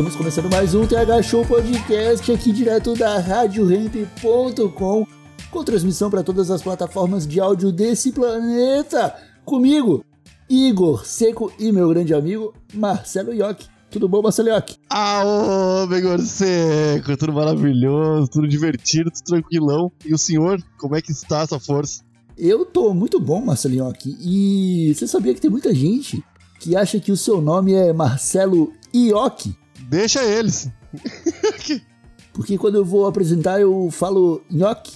Estamos começando mais um TH Show Podcast aqui direto da RadioRamp.com com transmissão para todas as plataformas de áudio desse planeta. Comigo, Igor Seco e meu grande amigo Marcelo Yoki. Tudo bom, Marcelo Yoki? Aô, Begor Seco, tudo maravilhoso, tudo divertido, tudo tranquilão. E o senhor, como é que está essa força? Eu tô muito bom, Marcelo Yoki. E você sabia que tem muita gente que acha que o seu nome é Marcelo Ioki? Deixa eles. Porque quando eu vou apresentar eu falo nhoque,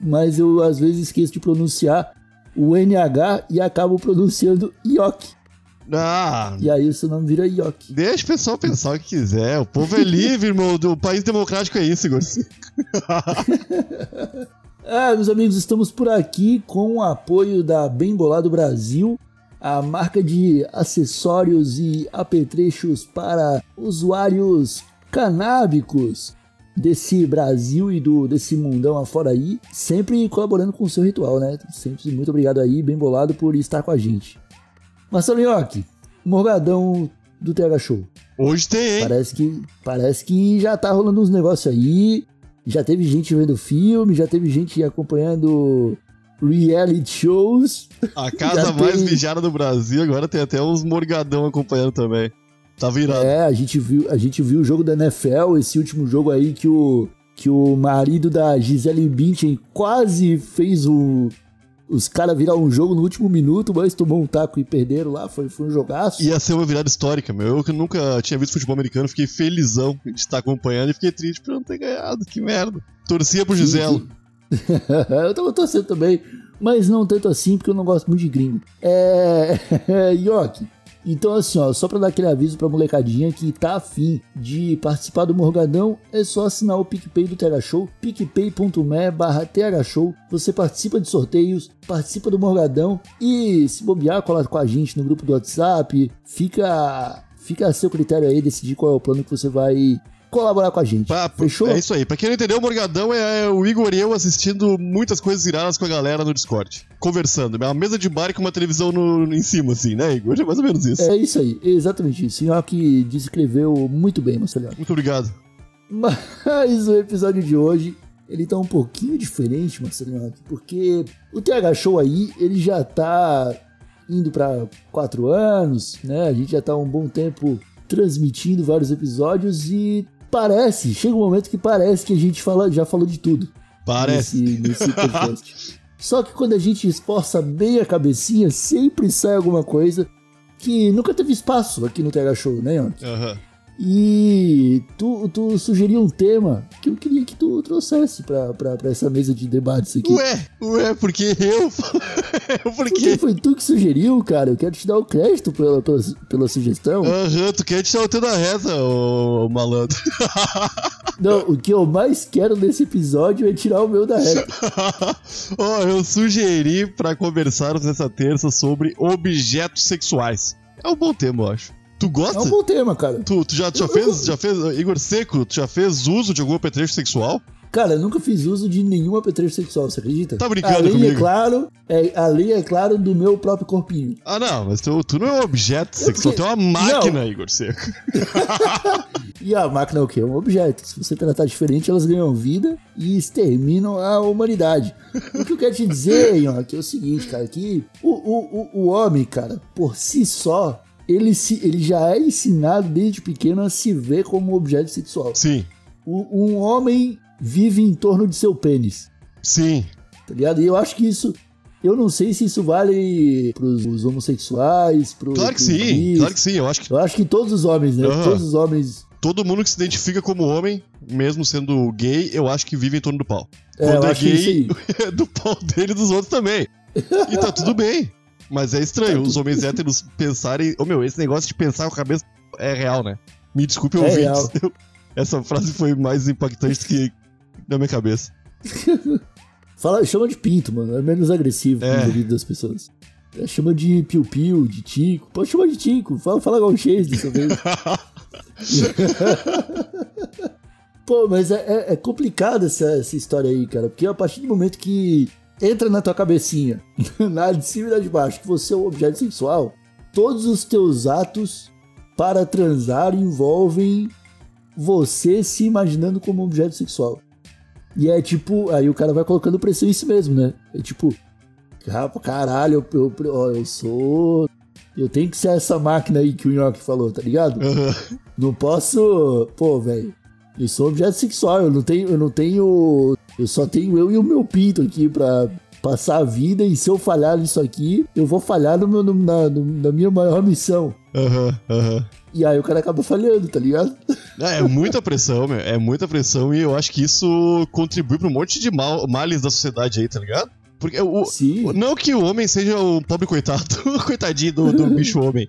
mas eu às vezes esqueço de pronunciar o NH e acabo pronunciando Ioki. Ah, E aí o seu nome vira Ioki. deixa o pessoal pensar o que quiser. O povo é livre, irmão. O país democrático é isso, Igor. Ah, meus amigos, estamos por aqui com o apoio da Bem Bolado Brasil, a marca de acessórios e apetrechos para usuários canábicos desse Brasil e do desse mundão afora aí, sempre colaborando com o seu ritual, né? Sempre muito obrigado aí, Bem Bolado, por estar com a gente. Marcelo Nhoque, Morgadão do TH Show. Hoje tem, hein? Parece que, parece que já tá rolando uns negócios aí. Já teve gente vendo filme, já teve gente acompanhando reality shows. A casa mais tem. mijada do Brasil, agora tem até uns morgadão acompanhando também. Tá virado. É, a gente viu, a gente viu o jogo da NFL, esse último jogo aí que o que o marido da Gisele Bündchen quase fez o os caras virar um jogo no último minuto, mas tomou um taco e perderam lá, foi, foi um jogaço. Ia ser uma virada histórica, meu. Eu que nunca tinha visto futebol americano, fiquei felizão de estar acompanhando e fiquei triste por não ter ganhado. Que merda. Torcia pro Giselo. eu tava torcendo também, mas não tanto assim, porque eu não gosto muito de gringo. É. Yoki. Então, assim, ó, só pra dar aquele aviso pra molecadinha que tá afim de participar do Morgadão, é só assinar o PicPay do TH Show, picpay.me barra TH Show. Você participa de sorteios, participa do Morgadão e se bobear, cola com a gente no grupo do WhatsApp. Fica, fica a seu critério aí decidir qual é o plano que você vai colaborar com a gente. Fechou? É isso aí. Pra quem não entendeu, o Morgadão é o Igor e eu assistindo muitas coisas iradas com a galera no Discord. Conversando. É uma mesa de bar com uma televisão no, em cima, assim, né, Igor? É mais ou menos isso. É isso aí, exatamente isso. O que descreveu muito bem, Marcelo. Muito obrigado. Mas o episódio de hoje, ele tá um pouquinho diferente, Marcelo, porque o TH Show aí, ele já tá indo pra quatro anos, né? A gente já tá há um bom tempo transmitindo vários episódios e parece, chega um momento que parece que a gente fala, já falou de tudo Parece. nesse, nesse podcast. Só que quando a gente esforça bem a cabecinha, sempre sai alguma coisa que nunca teve espaço aqui no TH Show, né, Yonk? Aham. E tu, tu sugeriu um tema que eu queria que tu trouxesse pra, pra, pra essa mesa de debates aqui. Ué, ué, porque eu. Porque porque. foi tu que sugeriu, cara. Eu quero te dar o crédito pela, pela, pela sugestão. Aham, tu quer tirar o teu da reta, ô, ô malandro. Não, o que eu mais quero nesse episódio é tirar o meu da reta. Ó, eu sugeri pra conversarmos nessa terça sobre objetos sexuais. É um bom tema, eu acho. Tu É gosta? um bom tema, cara. Tu, tu já, tu já fez, já fez, Igor Seco, tu já fez uso de algum apetrecho sexual? Cara, eu nunca fiz uso de nenhum apetrecho sexual, você acredita? Tá brincando além, comigo? É claro, é, além, é claro, do meu próprio corpinho. Ah, não, mas tu, tu não é um objeto sexual, tu é uma máquina, Igor Seco. E a máquina é o quê? É um objeto. Se você tratar diferente, elas ganham vida e exterminam a humanidade. O que eu quero te dizer, Yonk, é o seguinte, cara, que o, o, o, o homem, cara, por si só, ele, se, ele já é ensinado desde pequeno a se ver como objeto sexual. Sim, O- um homem vive em torno de seu pênis, sim. tá ligado? E eu acho que isso... Eu não sei se isso vale pros os homossexuais, pros... Claro que pros sim, bis. claro que sim. Eu acho que Eu acho que todos os homens, né? Aham. Todos os homens todo mundo que se identifica como homem, mesmo sendo gay, eu acho que vive em torno do pau. É, Quando eu é acho que isso gay, é do pau dele e dos outros também. E tá tudo bem. Mas é estranho os homens héteros pensarem. Ô meu, esse negócio de pensar com a cabeça é real, né? Me desculpe, É ouvintes. Eu- Essa frase foi mais impactante que na minha cabeça. Fala, chama de pinto, mano. É menos agressivo É. no ouvido das pessoas. É, chama de piu-piu, de tico. Pode chamar de tico. Fala, fala igual o Chase dessa vez. Pô, mas é, é- é complicado essa, essa história aí, cara. Porque a partir do momento que entra na tua cabecinha, na de cima e na de baixo, que você é um objeto sexual, todos os teus atos para transar envolvem você se imaginando como um objeto sexual. E é tipo, aí o cara vai colocando pressão em si mesmo, né? É tipo, "Cara- caralho, eu, eu, eu sou. Eu tenho que ser essa máquina aí que o Nhoque falou, tá ligado? Aham. Não posso. Pô, velho. Eu sou objeto sexual, eu não tenho. Eu não tenho. Eu só tenho eu e o meu pinto aqui pra passar a vida. E se eu falhar nisso aqui, eu vou falhar no meu, no- na, no- na minha maior missão. Aham, aham. E aí o cara acaba falhando, tá ligado? Ah, É muita pressão, meu. É muita pressão e eu acho que isso contribui pra um monte de mal, males da sociedade aí, tá ligado? Porque o, Sim. não que o homem seja o pobre coitado, coitadinho do, do bicho homem.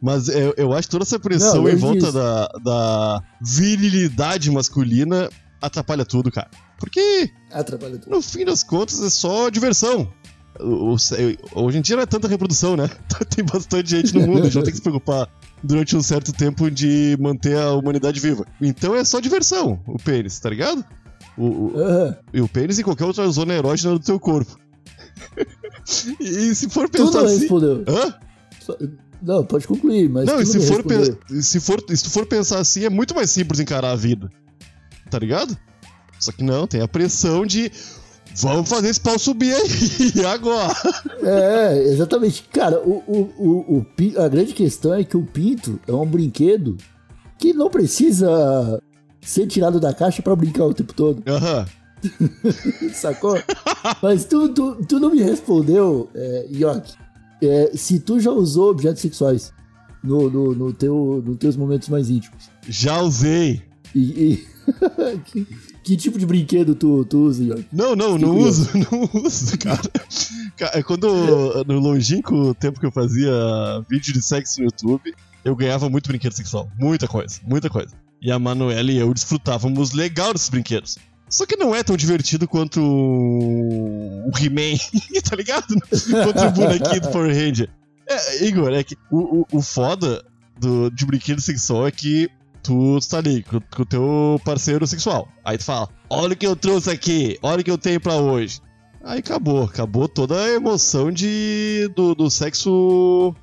Mas eu, eu acho que toda essa pressão Não, em volta disso. da, da virilidade masculina atrapalha tudo, cara. Porque, Atrapalha tudo. no fim das contas, é só diversão. Hoje em dia não é tanta reprodução, né? Tem bastante gente no mundo, a gente não tem que se preocupar durante um certo tempo de manter a humanidade viva. Então é só diversão, o pênis, tá ligado? O, o- Aham. e o pênis e qualquer outra zona erógena do teu corpo. e se for pensar não assim. respondeu. Hã? Não, pode concluir, mas. Não, e se for, se, for, se tu for pensar assim, é muito mais simples encarar a vida. Tá ligado? Só que não, tem a pressão de. Vamos fazer esse pau subir aí, agora. É, exatamente. Cara, o, o, o, a grande questão é que o pinto é um brinquedo que não precisa ser tirado da caixa pra brincar o tempo todo, Aham. sacou? Mas tu, tu, tu não me respondeu, é, York, é, se tu já usou objetos sexuais no, no, no teu, nos teus momentos mais íntimos. Já usei. E, e- que, que tipo de brinquedo tu, tu usa, York? Não, não, não Fiquei uso, não uso, cara. Cara, Quando, no longínquo tempo que eu fazia vídeo de sexo no YouTube, eu ganhava muito brinquedo sexual. Muita coisa, muita coisa. E a Manuela e eu desfrutávamos legal desses brinquedos. Só que não é tão divertido quanto o He-Man, tá ligado? Quanto o bonequinho do Power Ranger. É, Igor, é que o, o, o foda do, de brinquedo sexual é que tu tá ali com, o teu parceiro sexual. Aí tu fala, olha o que eu trouxe aqui, olha o que eu tenho pra hoje. Aí acabou, acabou toda a emoção de, do, do sexo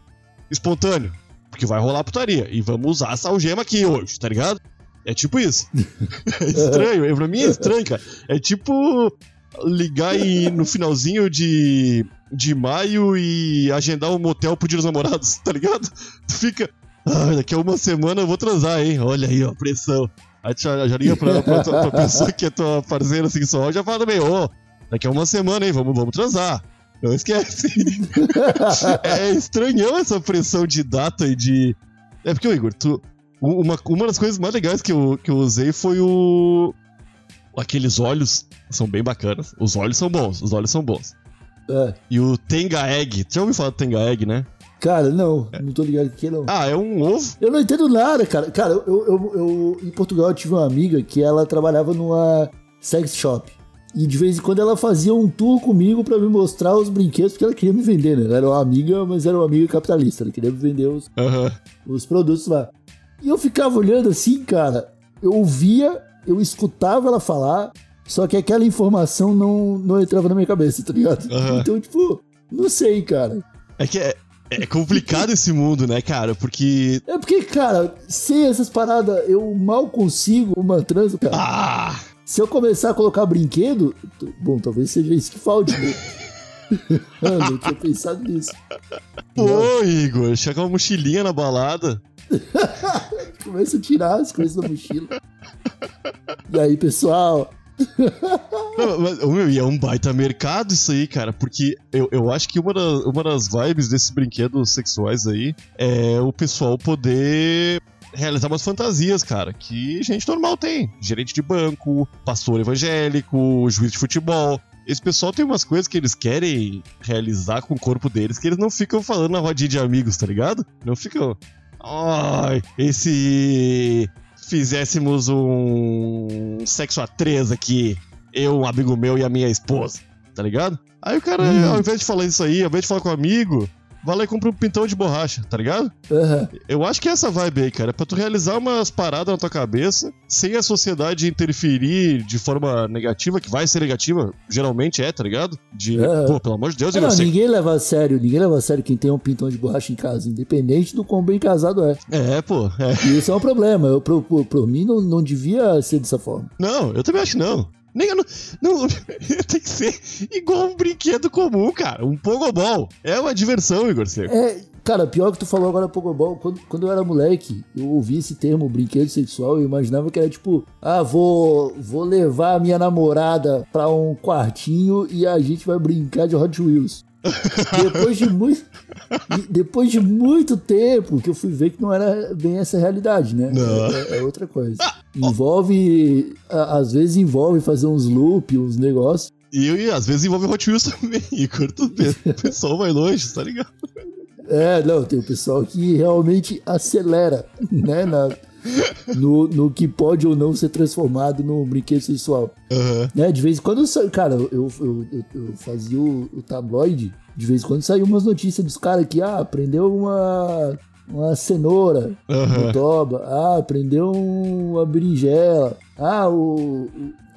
espontâneo. Porque vai rolar putaria. E vamos usar essa algema aqui hoje, tá ligado? É tipo isso. é estranho, é, pra mim é estranho, cara. É tipo ligar e, no finalzinho de, de maio e agendar um motel pro dia dos namorados, tá ligado? Tu fica. Ah, daqui a uma semana eu vou transar, hein? Olha aí, ó, pressão. Aí tu já, liga pra, pra, pra pessoa que é tua parceira sexual e já fala também, ô, daqui a uma semana, hein? Vamos, vamos transar. Não esquece. é estranhão essa pressão de data e de. É porque, Igor, tu. Uma, uma das coisas mais legais que eu, que eu usei foi o. Aqueles olhos são bem bacanas. Os olhos são bons, os olhos são bons. É. E o Tenga Egg. Tu já ouviu falar do Tenga Egg, né? Cara, não, não tô ligado que não. Ah, é um ovo. Eu não entendo nada, cara. Cara, eu, eu, eu- em Portugal eu tive uma amiga que ela trabalhava numa sex shop. E de vez em quando ela fazia um tour comigo pra me mostrar os brinquedos, porque ela queria me vender, né? Ela era uma amiga, mas era uma amiga capitalista. Ela queria me vender os, Aham. os produtos lá. E eu ficava olhando assim, cara. Eu ouvia, eu escutava ela falar, só que aquela informação não, não entrava na minha cabeça, tá ligado? Aham. Então, tipo, não sei, cara. É que é, é complicado esse mundo, né, cara? Porque. É porque, cara, sem essas paradas, eu mal consigo uma trans, cara. Ah! Se eu começar a colocar brinquedo, bom, talvez seja isso que falte, né? eu não tinha pensado nisso. Pô, Igor, chega uma mochilinha na balada. Começa a tirar as coisas da mochila. E aí, pessoal? Não, mas, meu, e é um baita mercado isso aí, cara, porque eu, eu acho que uma, da- uma das vibes desses brinquedos sexuais aí é o pessoal poder realizar umas fantasias, cara, que gente normal tem. Gerente de banco, pastor evangélico, juiz de futebol. esse pessoal tem umas coisas que eles querem realizar com o corpo deles que eles não ficam falando na rodinha de amigos, tá ligado? Não ficam. Ai, esse. Fizéssemos um sexo a três aqui, eu, um amigo meu e a minha esposa, tá ligado? Aí o cara, Hum. ao invés de falar isso aí, ao invés de falar com o amigo, vai lá e compra um pintão de borracha, tá ligado? Aham. Eu acho que é essa vibe aí, cara. É pra tu realizar umas paradas na tua cabeça, sem a sociedade interferir de forma negativa, que vai ser negativa, geralmente é, tá ligado? De, É. pô, pelo amor de Deus, Ah, Igor, não, você- ninguém leva a sério, ninguém leva a sério quem tem um pintão de borracha em casa, independente do quão bem casado é. É, pô, é. E isso é um problema. Eu, pro, pro, pro mim, não, não devia ser dessa forma. Não, eu também acho que não. Nem, não, tem que ser igual um brinquedo comum, cara. Um pogobol. É uma diversão, Igor Seco. É, cara, pior que tu falou agora Pogobol, quando, quando eu era moleque, eu ouvi esse termo brinquedo sexual e imaginava que era tipo, ah, vou, vou levar a minha namorada pra um quartinho e a gente vai brincar de Hot Wheels. Depois de muito depois de muito tempo que eu fui ver que não era bem essa realidade, né? Não. É, é outra coisa. Envolve, a- às vezes envolve fazer uns loop, uns negócios. E, e às vezes envolve Hot Wheels também, Igor. Tu, o pessoal vai longe, tá ligado? É, não, tem o pessoal que realmente acelera, né, na, no, no que pode ou não ser transformado num brinquedo sexual. Aham. Né, de vez em quando, eu cara, eu, eu, eu, eu fazia o, o tabloide, de vez em quando saiu umas notícias dos caras que, ah, prendeu uma, uma cenoura Aham. no toba, ah, prendeu uma berinjela, ah, o-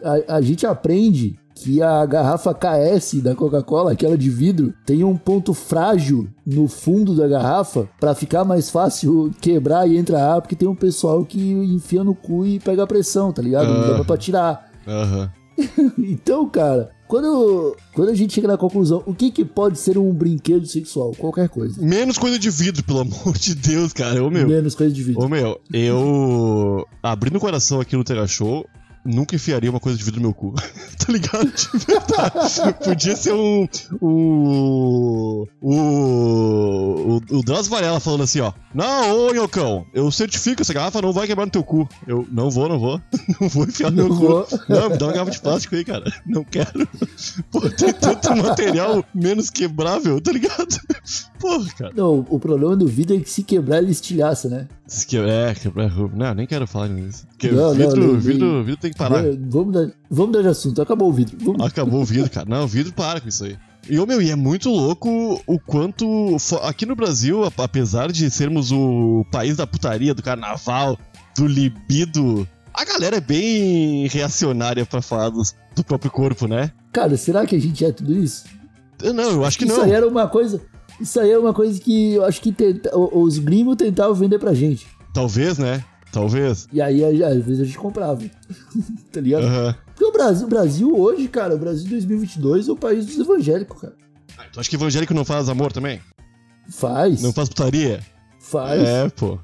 a, a gente aprende que a garrafa KS da Coca-Cola, aquela de vidro, tem um ponto frágil no fundo da garrafa pra ficar mais fácil quebrar e entrar ar, porque tem um pessoal que enfia no cu e pega a pressão, tá ligado? Não dá pra tirar. Aham. Então, cara, quando, quando a gente chega na conclusão, o que que pode ser um brinquedo sexual? Qualquer coisa. Menos coisa de vidro, pelo amor de Deus, cara. Ô, meu. Menos coisa de vidro. Ô, meu, eu. Abrindo o coração aqui no Terra Show. Nunca enfiaria uma coisa de vidro no meu cu. tá ligado? De verdade. Podia ser um. O. O. O, o Drauzio Varela falando assim, ó. Não, ô Nhocão, eu certifico, essa garrafa não vai quebrar no teu cu. Eu não vou, não vou. Não vou enfiar no meu vou. cu. Não, me dá uma garrafa de plástico aí, cara. Não quero. Pô, tem tanto material menos quebrável, tá ligado? Porra, cara. Não, o problema do vidro é que se quebrar ele estilhaça, né? Se que, é, quebrar. Não, nem quero falar nisso. Porque Não, não, vidro, nem- vidro, vidro tem que parar. É, Vamos dar, vamos dar de assunto, acabou o vidro. Vamos- Acabou o vidro, cara. Não, o vidro para com isso aí. E, meu, e é muito louco o quanto. Aqui no Brasil, apesar de sermos o país da putaria, do carnaval, do libido, a galera é bem reacionária pra falar dos- do próprio corpo, né? Cara, será que a gente é tudo isso? Não, eu acho que isso não. aí era uma coisa. Isso aí é uma coisa que eu acho que tenta- os gringos tentavam vender pra gente. Talvez, né? Talvez. E aí, às vezes, a gente comprava. tá ligado? Aham. Porque o Brasil, o Brasil hoje, cara, o Brasil 2022 é o país dos evangélicos, cara. Ah, Tu acha que evangélico não faz amor também? Faz. Não faz putaria? Faz. É, pô.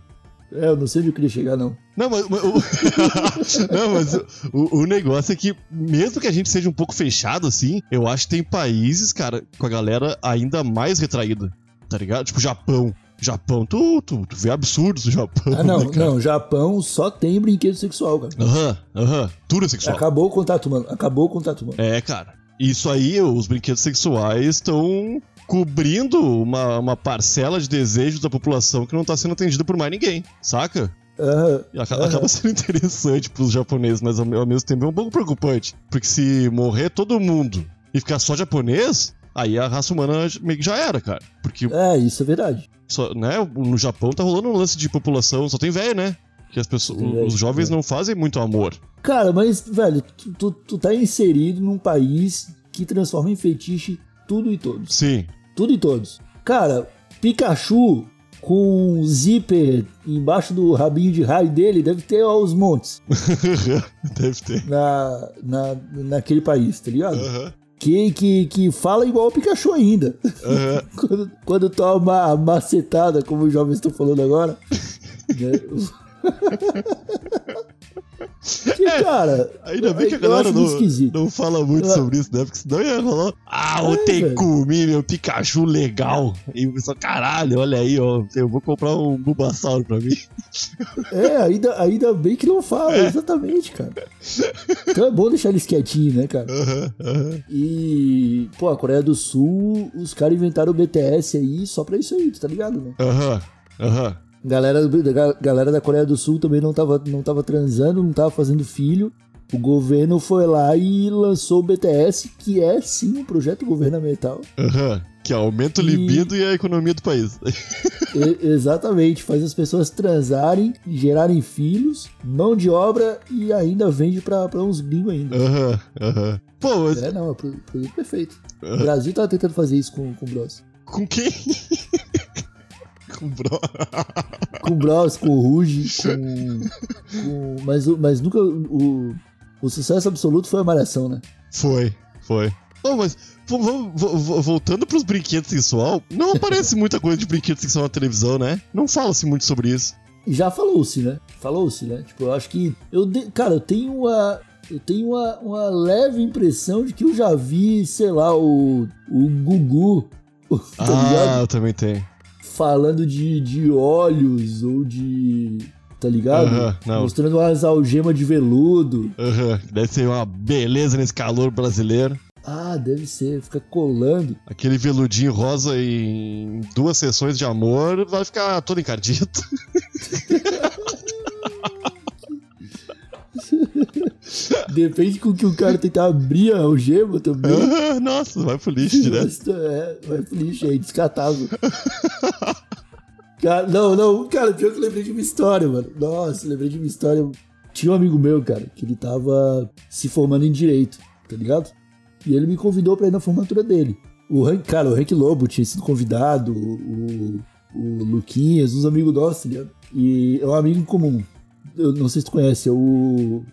É, eu não sei onde eu queria chegar, não. Não, mas, mas o, não, mas o, o negócio é que, mesmo que a gente seja um pouco fechado assim, eu acho que tem países, cara, com a galera ainda mais retraída. Tá ligado? Tipo, Japão. Japão, tu, tu, tu vê absurdos do Japão. Ah, não, né, não. Japão só tem brinquedo sexual, cara. Aham, aham. Tudo sexual. Acabou o contato humano. Acabou o contato humano. É, cara. Isso aí, os brinquedos sexuais estão cobrindo uma, uma parcela de desejos da população que não tá sendo atendida por mais ninguém, saca? Aham. Acaba sendo interessante pros japoneses, mas ao, ao mesmo tempo é um pouco preocupante. Porque se morrer todo mundo e ficar só japonês, aí a raça humana meio que já era, cara. Porque É, isso é verdade. só, né, no Japão tá rolando um lance de população, só tem velho, né? Que as pessoas, velho, os jovens é. não fazem muito amor. Cara, mas, velho, tu, tu, tu tá inserido num país que transforma em fetiche tudo e todos. Sim. Tudo e todos. Cara, Pikachu com um zíper embaixo do rabinho de raio dele deve ter aos montes Deve ter. na, na, naquele país, tá ligado? Aham. Que, que, que fala igual o Pikachu ainda. Aham. quando, quando toma a macetada, como os jovens estão falando agora. né? Que, cara. Ainda bem que a galera não, não fala muito Eu- sobre isso, né? Porque senão ia rolar. Ah, o É, Tekumi, meu Pikachu legal. E o pessoal, caralho, olha aí, ó. Eu vou comprar um Bulbasauro pra mim. É, ainda, ainda bem que não fala, exatamente, cara. Então é bom deixar eles quietinhos, né, cara? Aham, aham. E, pô, a Coreia do Sul, os caras inventaram o BTS aí só pra isso aí, tá ligado, né? Aham, aham. Galera, galera da Coreia do Sul também não tava, não tava transando, não tava fazendo filho. O governo foi lá e lançou o BTS, que é sim um projeto governamental. Aham. Que aumenta o E- libido e a economia do país. E- exatamente, faz as pessoas transarem, gerarem filhos, mão de obra e ainda vende pra, pra uns gringos ainda. Aham, aham. Pô, mas É, não, é pro- produto perfeito. O Brasil tava tentando fazer isso com, com o Bros. com quem? com bro. Com o Bros, com o Ruge, com. com- mas, o- mas nunca. O, o sucesso absoluto foi a Malhação, né? Foi, foi. Não, mas vo- vo- vo- vo- voltando pros brinquedos sexual, não aparece muita coisa de brinquedo sexual na televisão, né? Não fala-se muito sobre isso. Já falou-se, né? Falou-se, né? Tipo, eu acho que. Eu de- Cara, eu tenho uma. Eu tenho uma, uma leve impressão de que eu já vi, sei lá, o. O Gugu. Tá ligado? ah, eu também tenho. Falando de, de olhos ou de. Tá ligado? Aham, não. Mostrando umas algemas de veludo. Aham, Deve ser uma beleza nesse calor brasileiro. Ah, deve ser, fica colando. Aquele veludinho rosa em duas sessões de amor vai ficar todo encardido. Depende com que o cara tentar abrir a algema também. Nossa, vai pro lixo direto. Mas, é, vai pro lixo aí, descartável. Cara, não, não, cara, pior que eu lembrei de uma história, mano. Nossa, lembrei de uma história. Tinha um amigo meu, cara, que ele tava se formando em direito, tá ligado? E ele me convidou pra ir na formatura dele. O Hank, cara, o Hank Lobo tinha sido convidado, o, o Luquinhas, uns amigos nossos, tá ligado? E é um amigo comum. Eu não sei se tu conhece, é o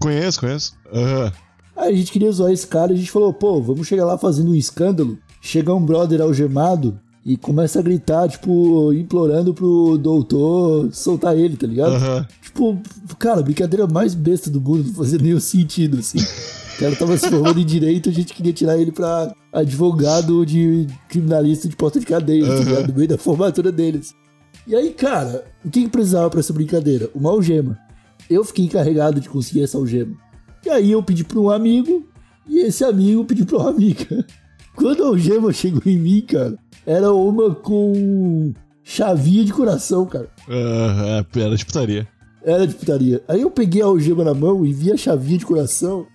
Conheço, conheço. Aham. Aí a gente queria zoar esse cara e a gente falou, pô, vamos chegar lá fazendo um escândalo. Chega um brother algemado e começa a gritar, tipo, implorando pro doutor soltar ele, tá ligado? Aham. Tipo, cara, a brincadeira mais besta do mundo, não fazia nenhum sentido, assim. O cara tava se formando em direito, a gente queria tirar ele pra advogado de criminalista de porta de cadeia, tá ligado? No meio da formatura deles. E aí, cara, o que, que precisava pra essa brincadeira? Uma algema. Eu fiquei encarregado de conseguir essa algema. E aí eu pedi pra um amigo, e esse amigo pediu pra uma amiga. Quando a algema chegou em mim, cara, era uma com chavinha de coração, cara. Aham, é, era de putaria. Era de putaria. Aí eu peguei a algema na mão e vi a chavinha de coração.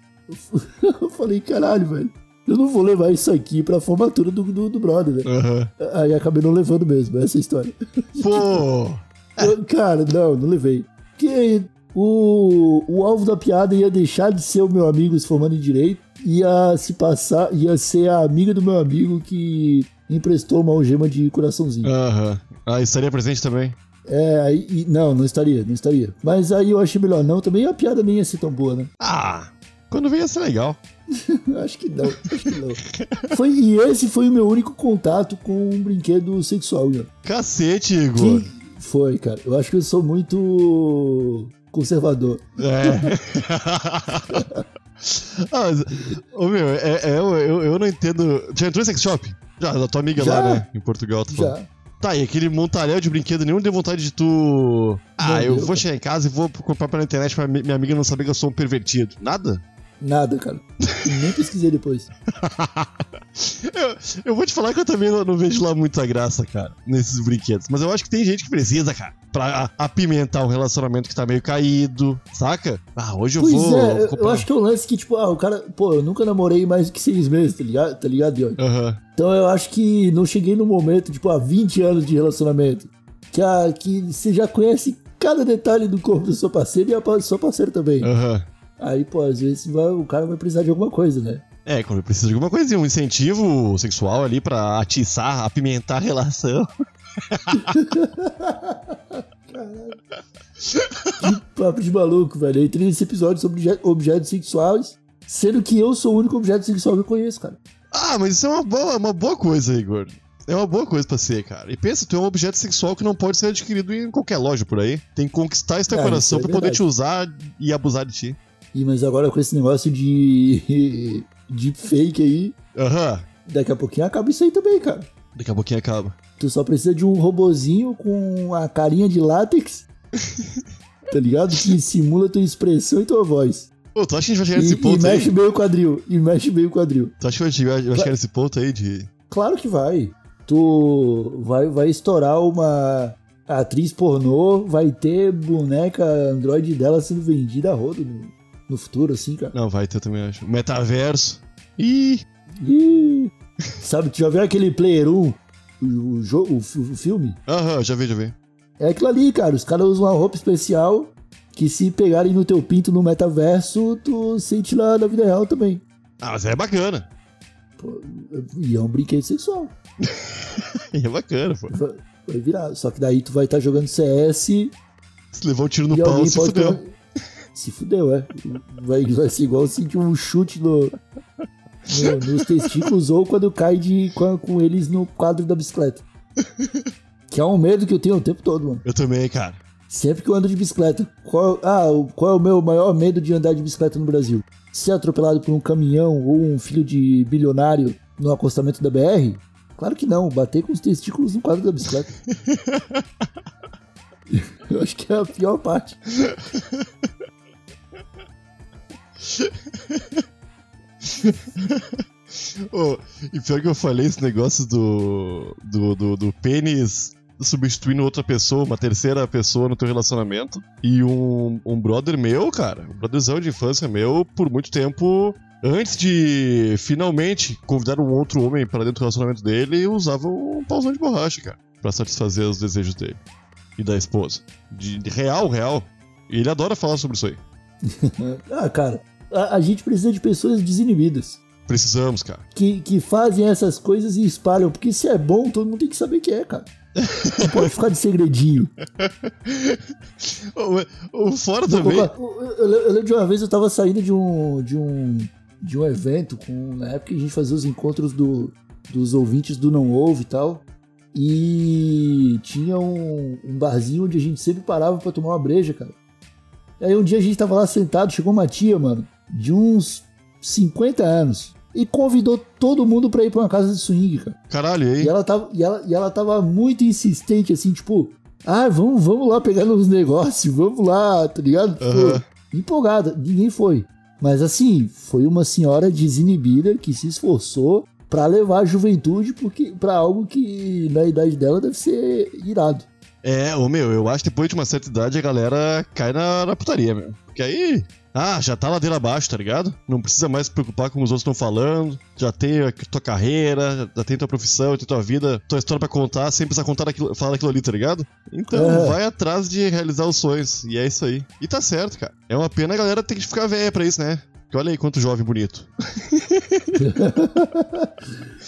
Eu falei, caralho, velho. Eu não vou levar isso aqui pra formatura do, do, do brother, né? Aham. Aí acabei não levando mesmo, essa é a história. Pô! Eu- cara, não, não levei. Porque o, o alvo da piada ia deixar de ser o meu amigo se formando em direito, ia se passar, ia ser a amiga do meu amigo que emprestou uma algema de coraçãozinho. Aham. Ah, estaria presente também. É, aí, não, não estaria, não estaria. Mas aí eu achei melhor não, também a piada nem ia ser tão boa, né? Ah, quando vem ia ser legal. Acho que não, acho que não. Foi, e esse foi o meu único contato com um brinquedo sexual, Ian. Cacete, Igor. Que foi, cara. Eu acho que eu sou muito conservador. É. ah, mas, ô meu, é, é, eu, eu, não entendo. Já entrou em sex shop? Já, da tua amiga Já. lá, né? Em Portugal, tu. Já. Tá, e aquele montalhão de brinquedo, nenhum deu vontade de tu. Ah, Não eu deu, vou chegar em casa e vou comprar pela internet pra mi- minha amiga não saber que eu sou um pervertido. Nada? Nada, cara. Nem pesquisei depois. Eu, eu vou te falar que eu também não, não vejo lá muita graça, cara, nesses brinquedos. Mas eu acho que tem gente que precisa, cara, pra apimentar um relacionamento que tá meio caído, saca? Ah, hoje eu Pois vou. é, eu- eu acho que é um lance que, tipo, ah, o cara, pô, eu nunca namorei mais do que seis meses, tá ligado? Tá ligado, Diogo? Aham. Então eu acho que não cheguei no momento, tipo, há 20 anos de relacionamento, que, a, que você já conhece cada detalhe do corpo do seu parceiro e a do seu parceiro também. Aham. Aí, pô, às vezes vai- o cara vai precisar de alguma coisa, né? É, quando precisa de alguma coisinha, um incentivo sexual ali pra atiçar, apimentar a relação. Que papo de maluco, velho. Eu entrei nesse episódio sobre obje- objetos sexuais, sendo que eu sou o único objeto sexual que eu conheço, cara. Ah, mas isso é uma boa, uma boa coisa, Igor. É uma boa coisa pra ser, cara. E pensa, tu é um objeto sexual que não pode ser adquirido em qualquer loja por aí. Tem que conquistar esse teu É, coração é pra poder verdade. te usar e abusar de ti. Ih, mas agora com esse negócio de. de fake aí, Aham. daqui a pouquinho acaba isso aí também, cara. Daqui a pouquinho acaba. Tu só precisa de um robozinho com a carinha de látex. tá ligado? Que simula tua expressão e tua voz. Ô, tu acha que a gente vai chegar E, nesse e ponto aí? mexe bem o quadril. E mexe bem o quadril. Tu acha que a gente vai vai chegar nesse ponto aí de. Claro que vai. Tu vai, vai estourar uma atriz pornô, vai ter boneca Android dela sendo vendida a rodo no, no futuro, assim, cara. Não, vai ter também, acho. Metaverso. Ih! Ih, sabe, tu já viu aquele Player 1? O, o, jo- o o filme? Aham, já vi, já vi. É aquilo ali, cara. Os caras usam uma roupa especial que se pegarem no teu pinto no metaverso, tu sente lá na vida real também. Ah, mas é bacana. Pô, e é um brinquedo sexual. É bacana, pô. Vai, vai virar. Só que daí tu vai estar jogando CS Se levou um tiro no pau, se pode fudeu. Se fudeu, é. Vai, vai ser igual sentir um chute no, no- nos testículos ou quando cai de, com, com eles no quadro da bicicleta. Que é um medo que eu tenho o tempo todo, mano. Eu também, cara. Sempre que eu ando de bicicleta. Qual, ah, qual é o meu maior medo de andar de bicicleta no Brasil? Ser atropelado por um caminhão ou um filho de bilionário no acostamento da BR? Claro que não, bater com os testículos no quadro da bicicleta. eu acho que é a pior parte. Ô, e pior que eu falei esse negócio do, do, do, do pênis substituindo outra pessoa, uma terceira pessoa no teu relacionamento. E um, um brother meu, cara, um brotherzão de infância meu, por muito tempo, antes de finalmente convidar um outro homem para dentro do relacionamento dele, usava um pauzão de borracha, cara, pra satisfazer os desejos dele e da esposa. De, de real, real. E ele adora falar sobre isso aí. Ah, cara, a, a gente precisa de pessoas desinibidas. Precisamos, cara. Que, que fazem essas coisas e espalham. Porque se é bom, todo mundo tem que saber que é, cara. Não pode ficar de segredinho. O, o fora também. Eu, lembro de uma vez eu tava saindo de um, de um, de um evento, com, na época que a gente fazia os encontros do, dos ouvintes do Não Ouve e tal. E tinha um, um barzinho onde a gente sempre parava pra tomar uma breja, cara. Aí um dia a gente tava lá sentado, chegou uma tia, mano, de uns 50 anos. E convidou todo mundo pra ir pra uma casa de swing, cara. Caralho, e aí? E ela tava, e ela, e ela tava muito insistente, assim, tipo, ah, vamos, vamos lá pegar nos negócios, vamos lá, tá ligado? Tipo, Aham. empolgada, ninguém foi. Mas assim, foi uma senhora desinibida que se esforçou pra levar a juventude porque, pra algo que na idade dela deve ser irado. É, ô meu, eu acho que depois de uma certa idade a galera cai na, na putaria, meu. Porque aí. Ah, já tá ladeira abaixo, tá ligado? Não precisa mais se preocupar com os outros estão falando. Já tem a tua carreira, já tem tua profissão, tem tua vida, tua história pra contar, sem precisar contar aquilo, falar aquilo ali, tá ligado? Então, É. vai atrás de realizar os sonhos. E é isso aí. E tá certo, cara. É uma pena a galera ter que ficar velha pra isso, né? Porque olha aí quanto jovem bonito.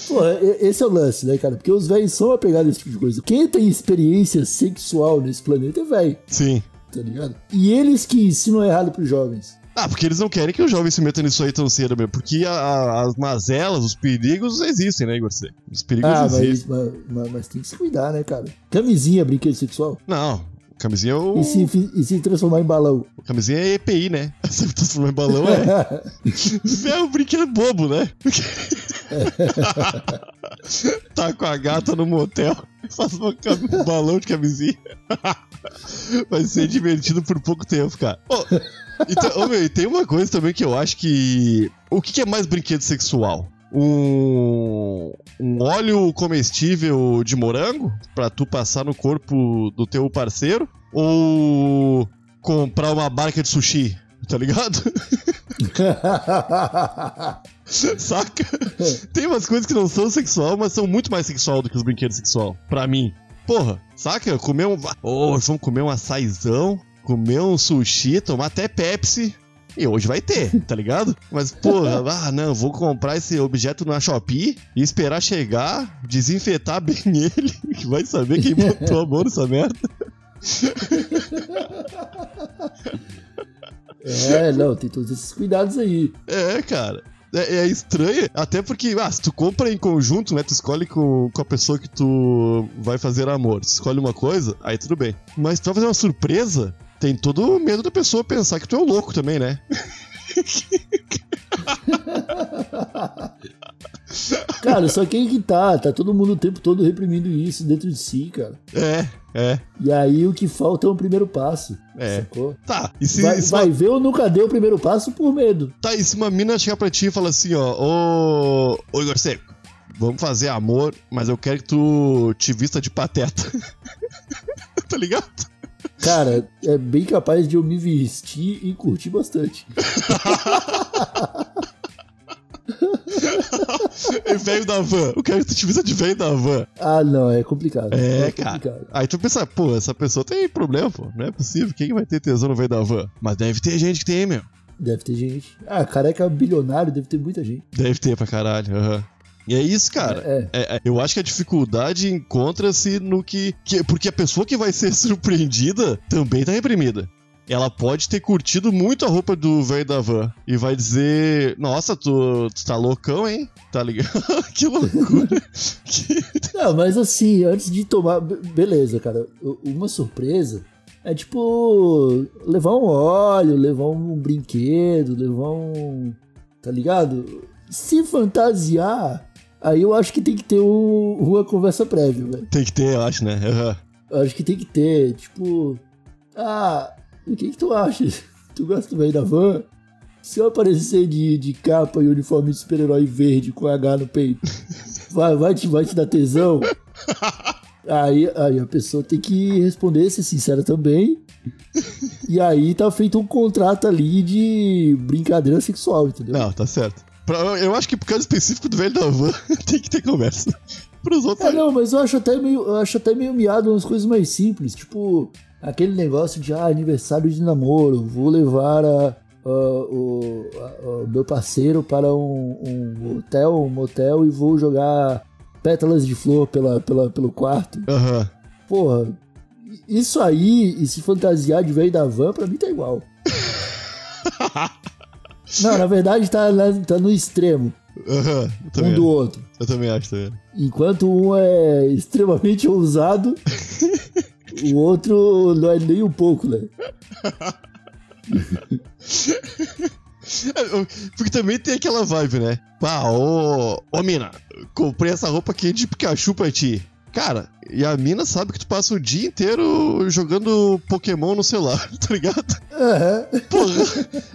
Pô, esse é o lance, né, cara? Porque os velhos são apegados a esse tipo de coisa. Quem tem experiência sexual nesse planeta é velho, Sim. Tá ligado? E eles que ensinam errado pros jovens. Ah, porque eles não querem que o jovem se meta nisso aí tão cedo, meu. Porque a- a- as mazelas, os perigos existem, né, Igor? Os perigos Ah, existem. mas, mas, mas- tem que se cuidar, né, cara? Camisinha, brinquedo sexual. Não, camisinha é o. E, se, e se transformar em balão. Camisinha é EPI, né? Você transformar em balão é. é um brinquedo bobo, né? tá com a gata no motel, faz um balão de camisinha. Vai ser divertido por pouco tempo, cara. Ô, então, ô, meu, e tem uma coisa também que eu acho que. O que, que é mais brinquedo sexual? Um, um óleo comestível de morango pra tu passar no corpo do teu parceiro? Ou comprar uma barca de sushi? Tá ligado? Saca? Tem umas coisas que não são sexual, mas são muito mais sexual do que os brinquedos sexual. Pra mim. Porra, saca? Comer um. Ô, vamos comer um açaizão, comer um sushi, tomar até Pepsi. E hoje vai ter, tá ligado? Mas, porra, ah, não, vou comprar esse objeto na Shopee e esperar chegar, desinfetar bem ele, que vai saber quem botou a mão nessa merda. é, não, tem todos esses cuidados aí. É, cara. É, é até porque, ah, se tu compra em conjunto, né? Tu escolhe com, com a pessoa que tu vai fazer amor. Tu escolhe uma coisa, aí tudo bem. Mas tu vai fazer uma surpresa, tem todo o medo da pessoa pensar que tu é um louco também, né? Cara, só que aí que tá, tá todo mundo o tempo todo reprimindo isso dentro de si, cara. É, é. E aí o que falta é um primeiro passo. É. Sacou? Tá, e se, Vai, se vai uma, ver, eu nunca dei o primeiro passo por medo. tá, e se uma mina chegar pra ti e falar assim, ó, ô, ô Igor Seco, vamos fazer amor, mas eu quero que tu te vista de pateta. tá ligado? Cara, é bem capaz de eu me vestir e curtir bastante. É velho da van. Quero que tu te vista de velho da van. Ah, não, é complicado. É, cara. complicado. Aí tu pensa, pô, essa pessoa tem problema, pô. Não é possível. Quem que vai ter tesão no velho da van? Mas deve ter gente que tem, meu. Deve ter gente. Ah, careca bilionário, deve ter muita gente. Deve ter pra caralho. aham. E é isso, cara. É, É, é, eu acho que a dificuldade encontra-se no que, que. Porque a pessoa que vai ser surpreendida também tá reprimida. Ela pode ter curtido muito a roupa do velho da van e vai dizer: Nossa, tu, tu tá loucão, hein? Tá ligado? que loucura. Que- Não, mas assim, antes de tomar. be- Beleza, cara. Uma surpresa é tipo. levar um óleo, levar um brinquedo, levar um. Tá ligado? Se fantasiar, aí eu acho que tem que ter um- uma conversa prévia, velho. Tem que ter, eu acho, né? Aham. Eu acho que tem que ter, tipo. Ah, o que, que tu acha? Tu gosta bem da van? Se eu aparecer de, de capa e uniforme de super-herói verde com H no peito, vai, vai, te, vai te dar tesão? Aí, aí a pessoa tem que responder, ser sincera também. E aí tá feito um contrato ali de brincadeira sexual, entendeu? Não, tá certo. Pra- eu acho que por causa específico do velho da van, tem que ter conversa. Pros outros. É, não, mas eu acho até meio, eu acho até meio miado umas coisas mais simples, tipo aquele negócio de ah, aniversário de namoro, vou levar a, a- o, a- o meu parceiro para um, um hotel, um motel e vou jogar pétalas de flor pela, pela, pelo quarto. Aham. Porra, isso aí e se fantasiar de velho da van, pra mim tá igual. Não, na verdade tá, lá- tá no extremo, Aham. Eu um do outro. eu também acho, também. Enquanto um é extremamente ousado, o outro não é nem um pouco, né? Porque também tem aquela vibe, né? Pá, ô, ô mina, comprei essa roupa aqui de Pikachu pra ti. Cara, e a mina sabe que tu passa o dia inteiro jogando Pokémon no celular, tá ligado? Aham. Porra,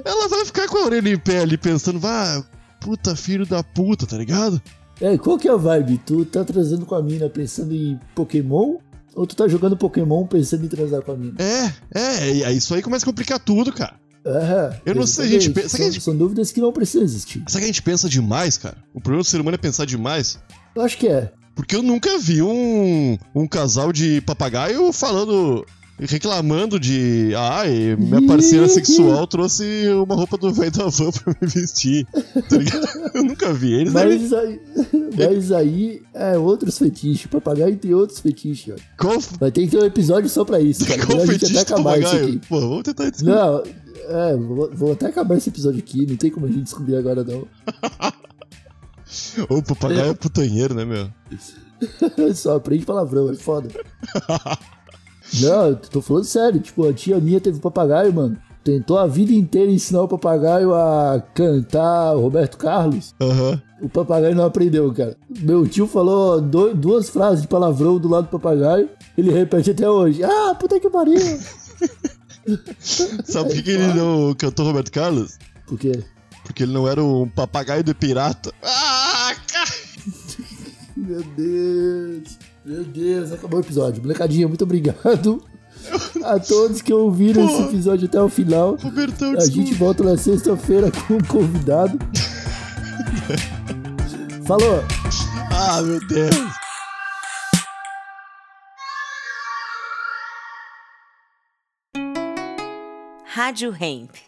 ela vai ficar com a orelha em pé ali pensando, vá, puta filho da puta, tá ligado? É, qual que é a vibe? Tu tá transando com a mina pensando em Pokémon? Ou tu tá jogando Pokémon pensando em transar com a mina? É, é, e isso aí começa a complicar tudo, cara. Aham. Eu não sei, a gente pensa- São, gente- são dúvidas que não precisam existir. Será que a gente pensa demais, cara? O problema do ser humano é pensar demais. Eu acho que é. Porque eu nunca vi um, um casal de papagaio falando, reclamando de. Ai, minha parceira sexual trouxe uma roupa do velho da van pra me vestir. Tá? Eu nunca vi. Eles devem- Mas aí, mas aí é outros fetiches. Papagaio tem outros fetiches, ó. Qual, Vai ter que ter um episódio só pra isso, cara. qual a gente até acabar isso aqui. Pô, vamos tentar descobrir. Não, é, vou, vou até acabar esse episódio aqui, não tem como a gente descobrir agora não. O papagaio é putanheiro, né, meu? Só aprende palavrão, é foda. Não, eu tô falando sério, tipo, a tia minha teve um papagaio, mano. Tentou a vida inteira ensinar o papagaio a cantar Roberto Carlos. Aham. O papagaio não aprendeu, cara. Meu tio falou duas frases de palavrão do lado do papagaio. Ele repete até hoje. Ah, puta que pariu. Sabe por que, que ele não cantou Roberto Carlos? Por quê? Porque ele não era um papagaio de pirata. Ah, cara! Meu Deus. Meu Deus, acabou o episódio. Molecadinha, muito obrigado a todos que ouviram Pô. esse episódio até o final. A desculpa. gente volta na sexta-feira com um convidado. Falou! Ah, meu Deus. Rádio Hemp.